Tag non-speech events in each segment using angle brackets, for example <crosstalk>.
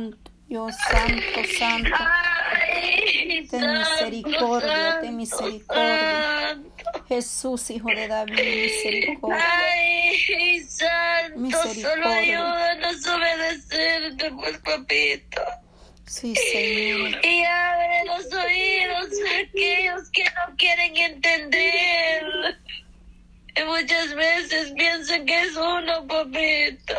santo, Dios santo, santo. ten misericordia, ten misericordia. Jesús, hijo de David, misericordia. Ay, santo, solo ayúdanos a obedecerte, pues, papito. Sí, Señor. Y abre los oídos a aquellos que no quieren entender. Y muchas veces piensan que es uno, papito.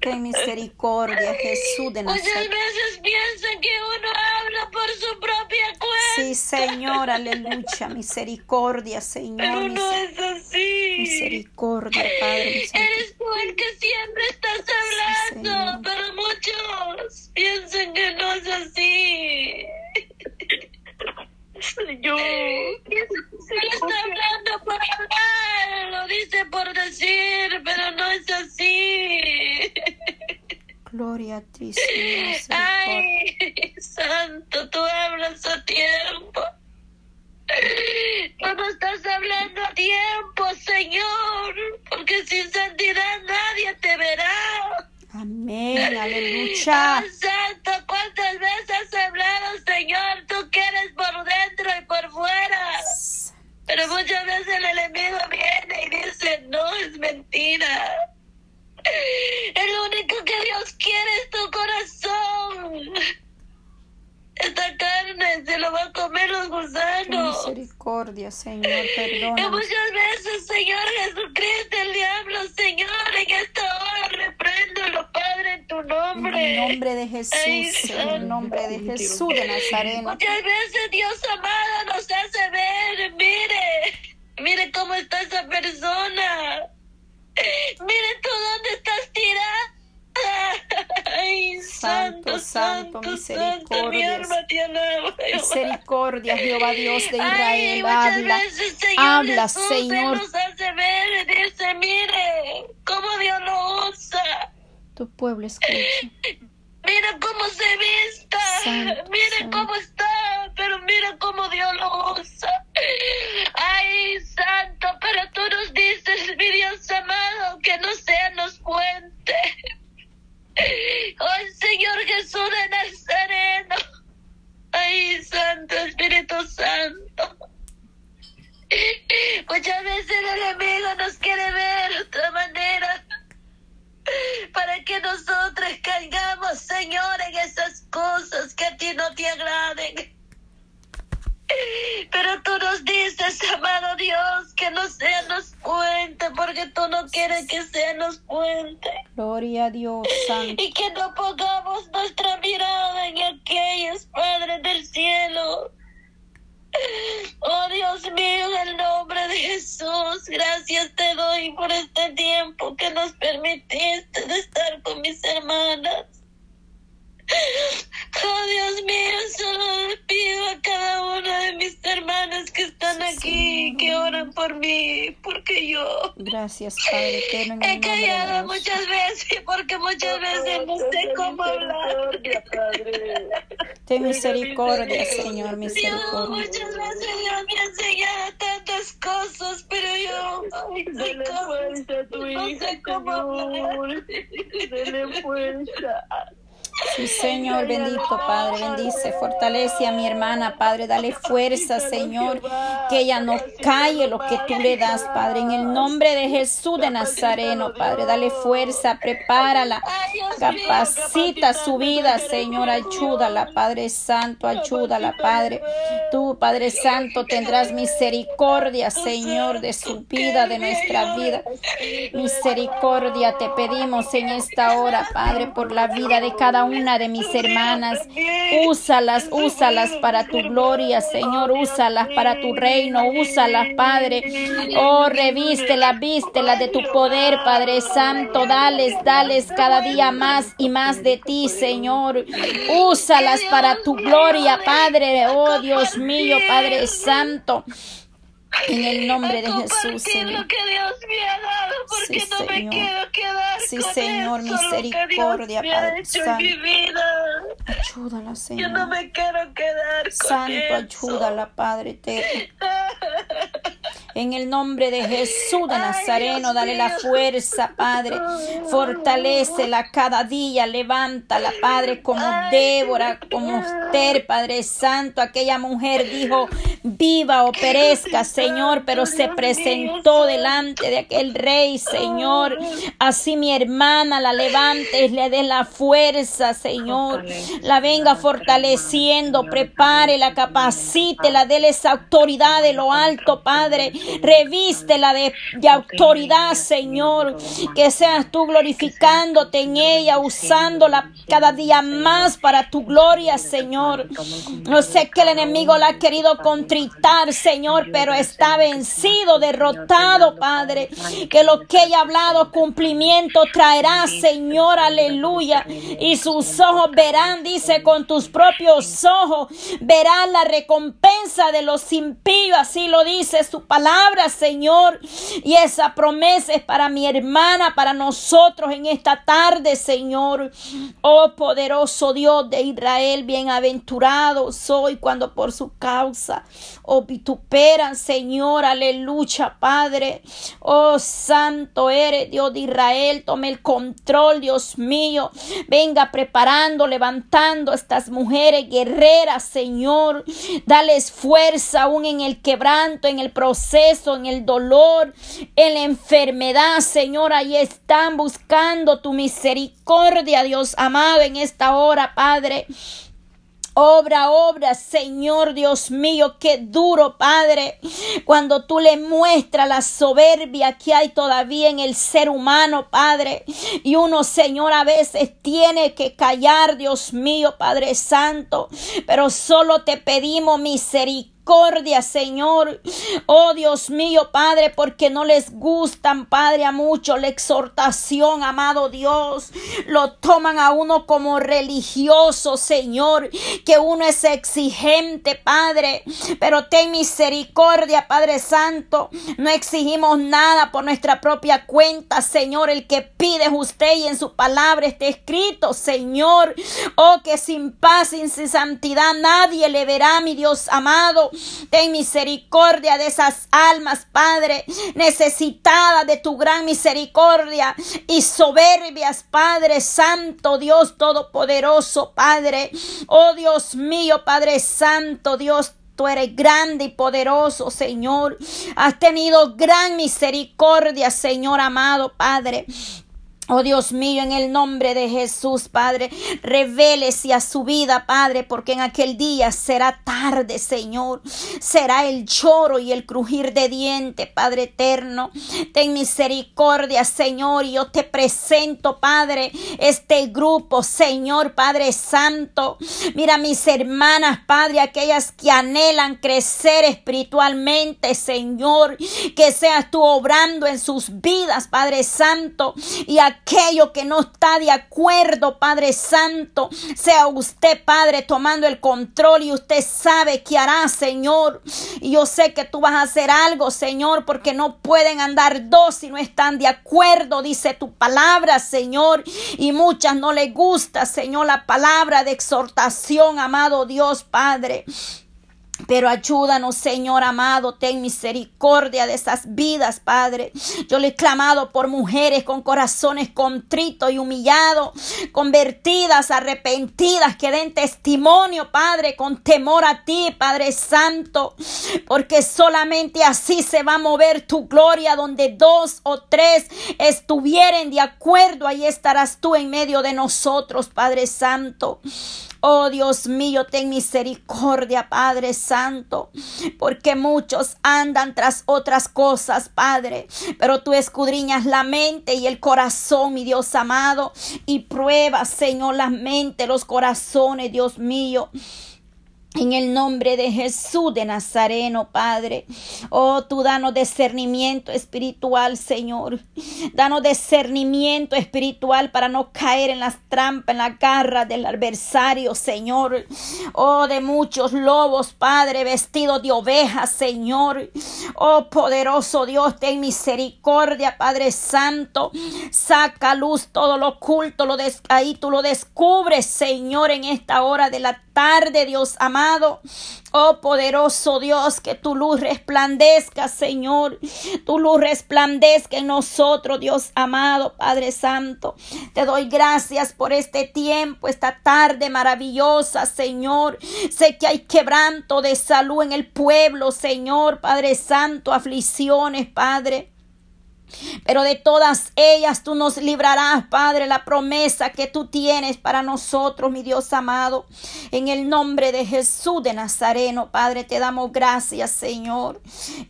Ten misericordia, Jesús de Nazaret. Muchas veces piensan que uno habla por su propia cuenta. Sí, Señor, aleluya. <laughs> Misericordia, Señor. Pero no es así. Misericordia, Padre. Eres tú el que siempre estás hablando, pero muchos piensan que no es así. Señor. Él está hablando por hablar, lo dice por decir, pero no es así. Ay, <laughs> Santo, tú hablas a tiempo. Tú no estás hablando a tiempo, Señor, porque sin santidad nadie te verá. Amén, aleluya. Santo, ¿cuántas veces has hablado, Señor? Tú quieres por dentro y por fuera. Pero muchas veces el enemigo viene y dice, no, es mentira. El único que Dios quiere es tu corazón. Esta carne se lo va a comer los gusanos. Señor, perdona. Muchas veces, Señor Jesucristo, el diablo, Señor, en esta hora repréndelo, Padre, en tu nombre. En el nombre de Jesús, en el nombre de Jesús de Nazaret. Muchas veces, Dios amado, nos hace ver, mire, mire cómo está esa persona. Mire tú dónde estás tirada. Ay, santo, misericordia. Misericordia, Jehová Dios de Israel, habla, veces, Señor habla, Jesús, Señor. nos hace ver y dice, mire, cómo Dios lo usa. Tu pueblo escucha. Mira cómo se vista, Santo, mira santo. cómo está, pero mira cómo Dios lo usa. Ay, santo, pero tú nos dices, mi Dios amado, que no sean los puentes. Oh, Señor Jesús de Nazareno. Ay, Santo Espíritu Santo. Muchas veces el enemigo nos quiere ver de otra manera para que nosotros caigamos, Señor, en esas cosas que a ti no te agraden. Pero tú nos dices, amado Dios, que no sean los puentes, porque tú no quieres que sean los puentes. Gloria a Dios, <laughs> Santo. Y que no pongamos nuestra mirada en aquellos Padres del cielo. Oh Dios mío, en el nombre de Jesús, gracias te doy por este tiempo que nos permitiste de estar con mis hermanas. Que están aquí, que oran por mí, porque yo Gracias, Padre he callado muchas veces porque muchas veces no sé cómo hablar. Ten misericordia, Señor, Dios, misericordia. muchas veces Dios me ha enseñado tantas cosas, pero yo ay, no sé Dele cómo, fuerza a tu no hija, sé cómo hablar. Señor. Dele fuerza. Sí, <laughs> Señor, bendito Padre, bendice, fortalece a mi hermana, Padre, dale fuerza, Señor, que ella no calle lo que tú le das, Padre, en el nombre de Jesús de Nazareno, Padre, dale fuerza, prepárala, capacita su vida, Señor, ayúdala, Padre Santo, ayúdala, Padre. Tú, Padre Santo, tendrás misericordia, Señor, de su vida, de nuestra vida. Misericordia te pedimos en esta hora, Padre, por la vida de cada una de mis hermanas. Úsalas, úsalas para tu gloria, Señor. Úsalas para tu reino. Úsalas, Padre. Oh, revístelas, vístelas de tu poder, Padre Santo. Dales, dales cada día más y más de ti, Señor. Úsalas para tu gloria, Padre. Oh, Dios mío, Padre Santo. En el nombre de Jesús, Señor. lo que Dios me ha dado, porque Sí, no me Señor. quiero quedar Sí, con Señor, eso, misericordia, Padre Santo. mi vida. Ayúdala, Yo no Señor. me quiero quedar con Santo, eso. ayúdala, Padre eterno. <laughs> En el nombre de Jesús de Nazareno, dale la fuerza, Padre. Fortalecela cada día, levántala, Padre, como Débora, como usted, Padre Santo. Aquella mujer dijo, viva o perezca, Señor, pero se presentó delante de aquel rey, Señor. Así mi hermana la levante, le dé la fuerza, Señor. La venga fortaleciendo, prepare, la capacite, la dé esa autoridad de lo alto, Padre. Revístela de, de autoridad, Señor. Que seas tú glorificándote en ella, usándola cada día más para tu gloria, Señor. No sé que el enemigo la ha querido contritar, Señor, pero está vencido, derrotado, Padre. Que lo que ella ha hablado, cumplimiento traerá, Señor, aleluya. Y sus ojos verán, dice, con tus propios ojos, verán la recompensa de los impíos, así lo dice su palabra, Señor. Y esa promesa es para mi hermana, para nosotros en esta tarde, Señor. Oh poderoso Dios de Israel, bienaventurado soy cuando por su causa oh vituperan, Señor, aleluya, Padre. Oh santo eres, Dios de Israel, tome el control, Dios mío. Venga preparando, levantando a estas mujeres guerreras, Señor. Dales fuerza aún en el quebranto, en el proceso, en el dolor, en la enfermedad, Señor. Ahí están buscando tu misericordia, Dios amado, en esta hora, Padre. Obra, obra, Señor Dios mío, qué duro, Padre, cuando tú le muestras la soberbia que hay todavía en el ser humano, Padre. Y uno, Señor, a veces tiene que callar, Dios mío, Padre Santo, pero solo te pedimos misericordia Señor. Oh Dios mío, Padre, porque no les gustan, Padre, a mucho la exhortación, amado Dios. Lo toman a uno como religioso, Señor, que uno es exigente, Padre. Pero ten misericordia, Padre Santo. No exigimos nada por nuestra propia cuenta, Señor. El que pide es usted y en su palabra está escrito, Señor. Oh, que sin paz, sin santidad nadie le verá, mi Dios amado. Ten misericordia de esas almas, Padre, necesitadas de tu gran misericordia y soberbias, Padre Santo, Dios Todopoderoso, Padre. Oh Dios mío, Padre Santo, Dios Tú eres grande y poderoso, Señor. Has tenido gran misericordia, Señor amado, Padre. Oh Dios mío, en el nombre de Jesús, Padre, revélese a su vida, Padre, porque en aquel día será tarde, Señor. Será el lloro y el crujir de diente, Padre eterno. Ten misericordia, Señor, y yo te presento, Padre, este grupo, Señor, Padre Santo. Mira mis hermanas, Padre, aquellas que anhelan crecer espiritualmente, Señor, que seas tú obrando en sus vidas, Padre Santo, y aquello que no está de acuerdo, Padre Santo, sea usted, Padre, tomando el control y usted sabe qué hará, Señor. Y yo sé que tú vas a hacer algo, Señor, porque no pueden andar dos si no están de acuerdo, dice tu palabra, Señor. Y muchas no les gusta, Señor, la palabra de exhortación, amado Dios, Padre. Pero ayúdanos, Señor amado, ten misericordia de esas vidas, Padre. Yo le he clamado por mujeres con corazones contritos y humillados, convertidas, arrepentidas, que den testimonio, Padre, con temor a ti, Padre Santo, porque solamente así se va a mover tu gloria, donde dos o tres estuvieren de acuerdo, ahí estarás tú en medio de nosotros, Padre Santo. Oh Dios mío, ten misericordia, Padre Santo, porque muchos andan tras otras cosas, Padre, pero tú escudriñas la mente y el corazón, mi Dios amado, y pruebas, Señor, la mente, los corazones, Dios mío. En el nombre de Jesús de Nazareno, Padre. Oh, tú danos discernimiento espiritual, Señor. Danos discernimiento espiritual para no caer en las trampas, en la garra del adversario, Señor. Oh, de muchos lobos, Padre, vestidos de ovejas, Señor. Oh, poderoso Dios, ten misericordia, Padre Santo. Saca luz todo lo oculto, ahí tú lo descubres, Señor, en esta hora de la tarde, Dios amado amado. Oh poderoso Dios, que tu luz resplandezca, Señor. Tu luz resplandezca en nosotros, Dios amado, Padre Santo. Te doy gracias por este tiempo, esta tarde maravillosa, Señor. Sé que hay quebranto de salud en el pueblo, Señor, Padre Santo, aflicciones, Padre. Pero de todas ellas tú nos librarás, Padre, la promesa que tú tienes para nosotros, mi Dios amado. En el nombre de Jesús de Nazareno, Padre, te damos gracias, Señor.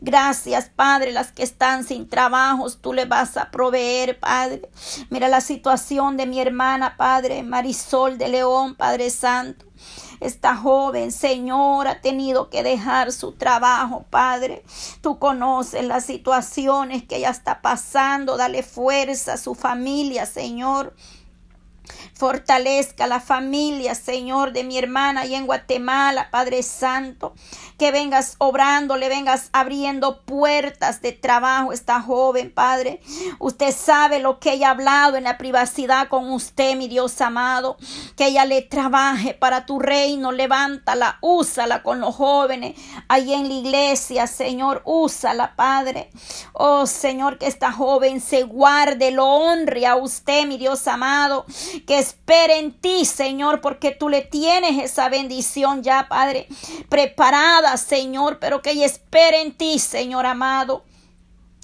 Gracias, Padre, las que están sin trabajos, tú le vas a proveer, Padre. Mira la situación de mi hermana, Padre, Marisol de León, Padre Santo. Esta joven, Señor, ha tenido que dejar su trabajo, Padre. Tú conoces las situaciones que ella está pasando. Dale fuerza a su familia, Señor. Fortalezca la familia, Señor, de mi hermana y en Guatemala, Padre Santo. Que vengas obrando, le vengas abriendo puertas de trabajo a esta joven, Padre. Usted sabe lo que ella ha hablado en la privacidad con usted, mi Dios amado. Que ella le trabaje para tu reino. Levántala, úsala con los jóvenes. Ahí en la iglesia, Señor, úsala, Padre. Oh, Señor, que esta joven se guarde, lo honre a usted, mi Dios amado. Que espera en ti, Señor, porque tú le tienes esa bendición ya, Padre, preparada, Señor, pero que ella espere en ti, Señor amado.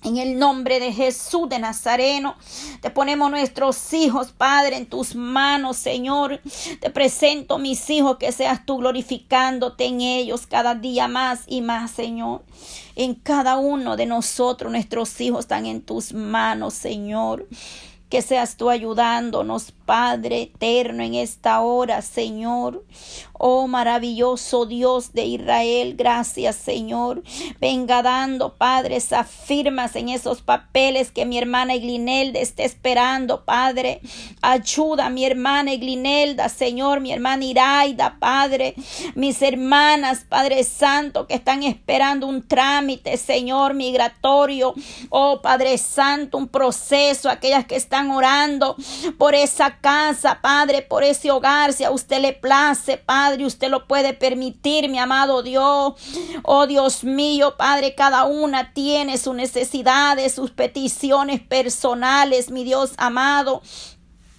En el nombre de Jesús de Nazareno, te ponemos nuestros hijos, Padre, en tus manos, Señor. Te presento mis hijos, que seas tú glorificándote en ellos cada día más y más, Señor. En cada uno de nosotros, nuestros hijos están en tus manos, Señor. Que seas tú ayudándonos, Padre eterno, en esta hora, Señor. Oh maravilloso Dios de Israel, gracias Señor. Venga dando, Padre, esas firmas en esos papeles que mi hermana Iglinelda está esperando, Padre. Ayuda a mi hermana Iglinelda, Señor, mi hermana Iraida, Padre. Mis hermanas, Padre Santo, que están esperando un trámite, Señor, migratorio. Oh Padre Santo, un proceso, aquellas que están orando por esa casa, Padre, por ese hogar, si a usted le place, Padre. Padre, usted lo puede permitir, mi amado Dios. Oh Dios mío, Padre, cada una tiene sus necesidades, sus peticiones personales, mi Dios amado.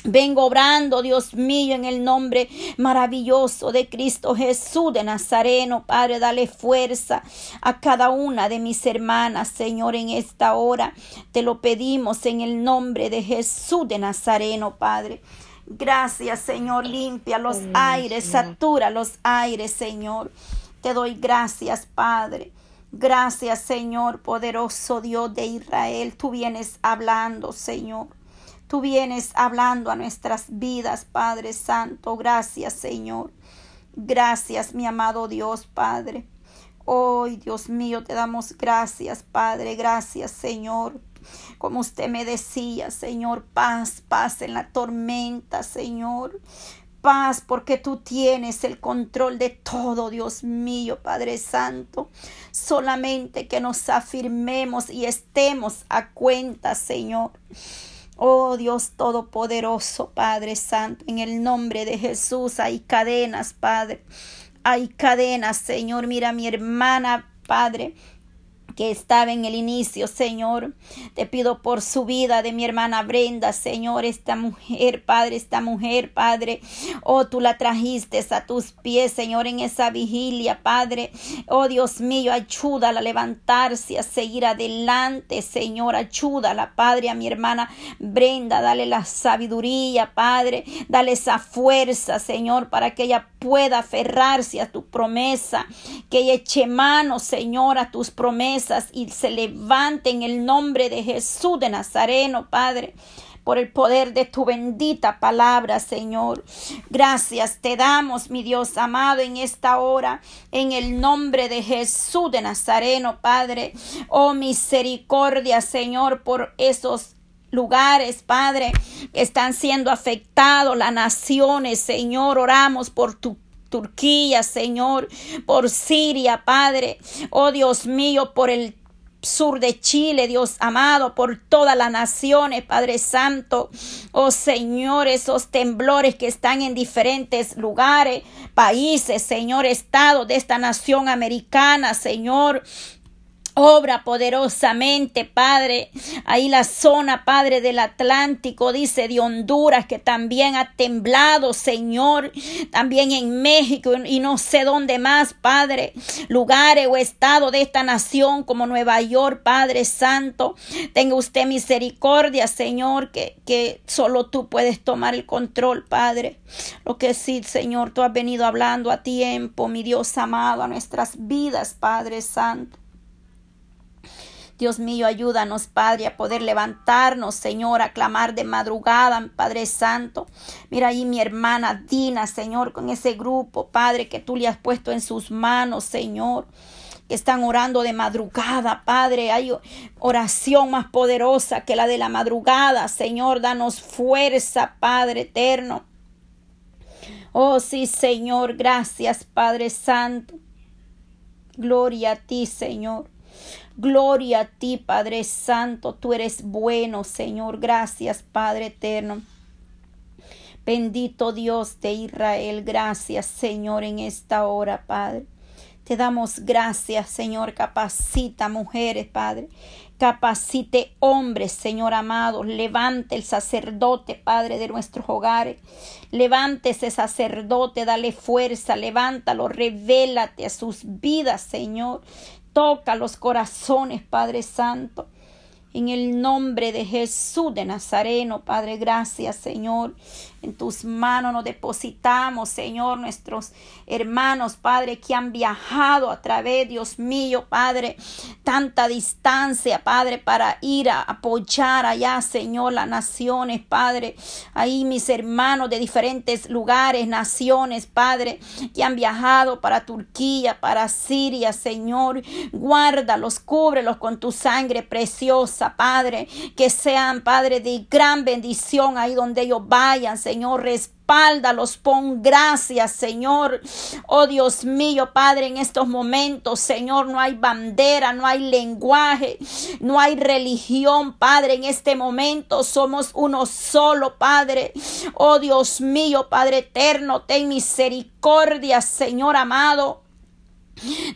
Vengo obrando, Dios mío, en el nombre maravilloso de Cristo Jesús de Nazareno. Padre, dale fuerza a cada una de mis hermanas, Señor, en esta hora. Te lo pedimos en el nombre de Jesús de Nazareno, Padre. Gracias, Señor. Limpia los aires, satura los aires, Señor. Te doy gracias, Padre. Gracias, Señor, poderoso Dios de Israel. Tú vienes hablando, Señor. Tú vienes hablando a nuestras vidas, Padre Santo. Gracias, Señor. Gracias, mi amado Dios, Padre. Hoy, Dios mío, te damos gracias, Padre. Gracias, Señor. Como usted me decía, Señor, paz, paz en la tormenta, Señor. Paz porque tú tienes el control de todo, Dios mío, Padre Santo. Solamente que nos afirmemos y estemos a cuenta, Señor. Oh Dios Todopoderoso, Padre Santo, en el nombre de Jesús hay cadenas, Padre. Hay cadenas, Señor. Mira mi hermana, Padre que estaba en el inicio, Señor. Te pido por su vida de mi hermana Brenda, Señor, esta mujer, Padre, esta mujer, Padre. Oh, tú la trajiste a tus pies, Señor, en esa vigilia, Padre. Oh, Dios mío, ayúdala a levantarse, a seguir adelante, Señor. Ayúdala, Padre, a mi hermana Brenda. Dale la sabiduría, Padre. Dale esa fuerza, Señor, para que ella pueda aferrarse a tu promesa. Que eche mano, Señor, a tus promesas y se levante en el nombre de Jesús de Nazareno, Padre por el poder de tu bendita palabra, Señor. Gracias te damos, mi Dios amado, en esta hora, en el nombre de Jesús de Nazareno, Padre. Oh misericordia, Señor, por esos lugares, Padre, están siendo afectados, las naciones, Señor, oramos por tu Turquía, Señor, por Siria, Padre, oh Dios mío, por el sur de Chile, Dios amado, por todas las naciones, Padre Santo. Oh Señor, esos temblores que están en diferentes lugares, países, Señor, estado de esta nación americana, Señor. Obra poderosamente, Padre. Ahí la zona, Padre, del Atlántico, dice de Honduras, que también ha temblado, Señor. También en México y no sé dónde más, Padre. Lugares o estado de esta nación como Nueva York, Padre Santo. Tenga usted misericordia, Señor, que, que solo tú puedes tomar el control, Padre. Lo que sí, Señor, tú has venido hablando a tiempo, mi Dios amado, a nuestras vidas, Padre Santo. Dios mío, ayúdanos, Padre, a poder levantarnos, Señor, a clamar de madrugada, Padre Santo. Mira ahí mi hermana Dina, Señor, con ese grupo, Padre, que tú le has puesto en sus manos, Señor que están orando de madrugada, Padre. Hay oración más poderosa que la de la madrugada. Señor, danos fuerza, Padre eterno. Oh sí, Señor, gracias, Padre Santo. Gloria a ti, Señor. Gloria a ti, Padre Santo, tú eres bueno, Señor. Gracias, Padre eterno. Bendito Dios de Israel, gracias, Señor, en esta hora, Padre. Te damos gracias, Señor. Capacita mujeres, Padre. Capacite hombres, Señor amado. Levante el sacerdote, Padre, de nuestros hogares. Levante ese sacerdote, dale fuerza, levántalo, revélate a sus vidas, Señor. Toca los corazones, Padre Santo. En el nombre de Jesús de Nazareno, Padre, gracias, Señor. En tus manos nos depositamos, Señor, nuestros hermanos, Padre, que han viajado a través, Dios mío, Padre, tanta distancia, Padre, para ir a apoyar allá, Señor, las naciones, Padre. Ahí mis hermanos de diferentes lugares, naciones, Padre, que han viajado para Turquía, para Siria, Señor. Guárdalos, cúbrelos con tu sangre preciosa, Padre. Que sean, Padre, de gran bendición ahí donde ellos vayan, Señor, respáldalos, pon gracias, Señor. Oh Dios mío, Padre, en estos momentos, Señor, no hay bandera, no hay lenguaje, no hay religión, Padre. En este momento somos uno solo, Padre. Oh Dios mío, Padre eterno, ten misericordia, Señor amado.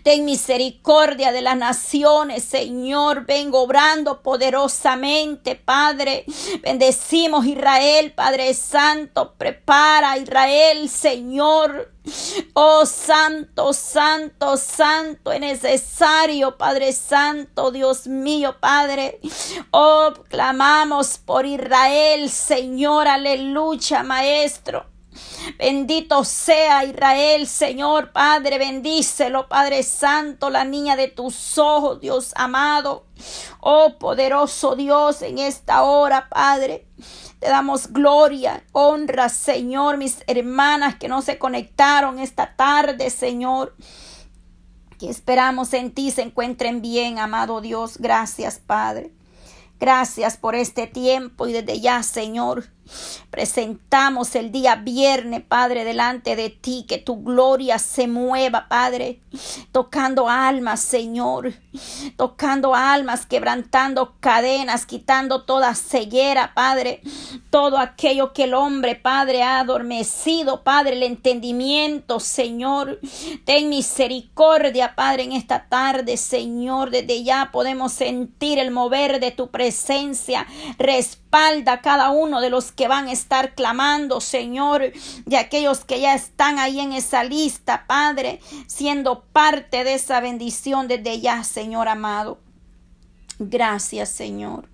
Ten misericordia de las naciones, Señor. Vengo obrando poderosamente, Padre. Bendecimos Israel, Padre Santo. Prepara Israel, Señor. Oh Santo, Santo, Santo, es necesario, Padre Santo, Dios mío, Padre. Oh, clamamos por Israel, Señor, aleluya, Maestro. Bendito sea Israel, Señor Padre, bendícelo, Padre Santo, la niña de tus ojos, Dios amado. Oh poderoso Dios, en esta hora, Padre. Te damos gloria, honra, Señor, mis hermanas que no se conectaron esta tarde, Señor. Que esperamos en ti se encuentren bien, amado Dios. Gracias, Padre. Gracias por este tiempo y desde ya, Señor, presentamos el día viernes, Padre, delante de ti, que tu gloria se mueva, Padre, tocando almas, Señor, tocando almas, quebrantando cadenas, quitando toda ceguera, Padre, todo aquello que el hombre, Padre, ha adormecido, Padre, el entendimiento, Señor, ten misericordia, Padre, en esta tarde, Señor, desde ya podemos sentir el mover de tu presencia, respalda a cada uno de los que van a estar clamando, Señor, de aquellos que ya están ahí en esa lista, Padre, siendo parte de esa bendición desde ya, Señor amado. Gracias, Señor.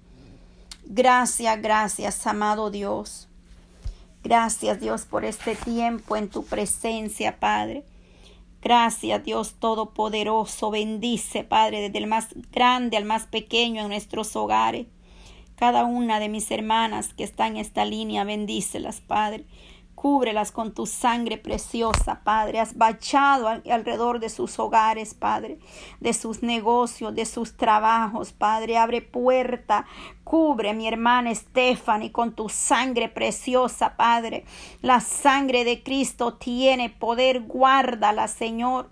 Gracias, gracias, amado Dios. Gracias, Dios, por este tiempo en tu presencia, Padre. Gracias, Dios Todopoderoso. Bendice, Padre, desde el más grande al más pequeño en nuestros hogares. Cada una de mis hermanas que está en esta línea, bendícelas, Padre. Cúbrelas con tu sangre preciosa, Padre. Has bachado alrededor de sus hogares, Padre, de sus negocios, de sus trabajos, Padre. Abre puerta Cubre mi hermana Stephanie con tu sangre preciosa, Padre. La sangre de Cristo tiene poder. Guárdala, Señor.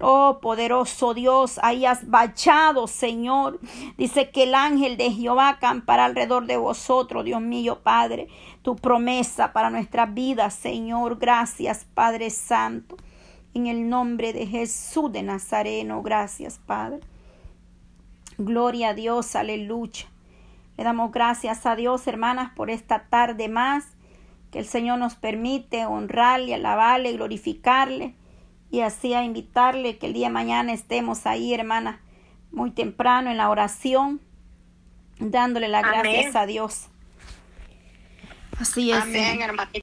Oh, poderoso Dios, ahí has bachado, Señor. Dice que el ángel de Jehová acampará alrededor de vosotros, Dios mío, Padre. Tu promesa para nuestra vida, Señor. Gracias, Padre Santo. En el nombre de Jesús de Nazareno, gracias, Padre. Gloria a Dios, aleluya. Le damos gracias a Dios, hermanas, por esta tarde más que el Señor nos permite honrarle, alabarle, glorificarle y así a invitarle que el día de mañana estemos ahí, hermanas, muy temprano en la oración, dándole las gracias a Dios. Así es. Amén, hermanita.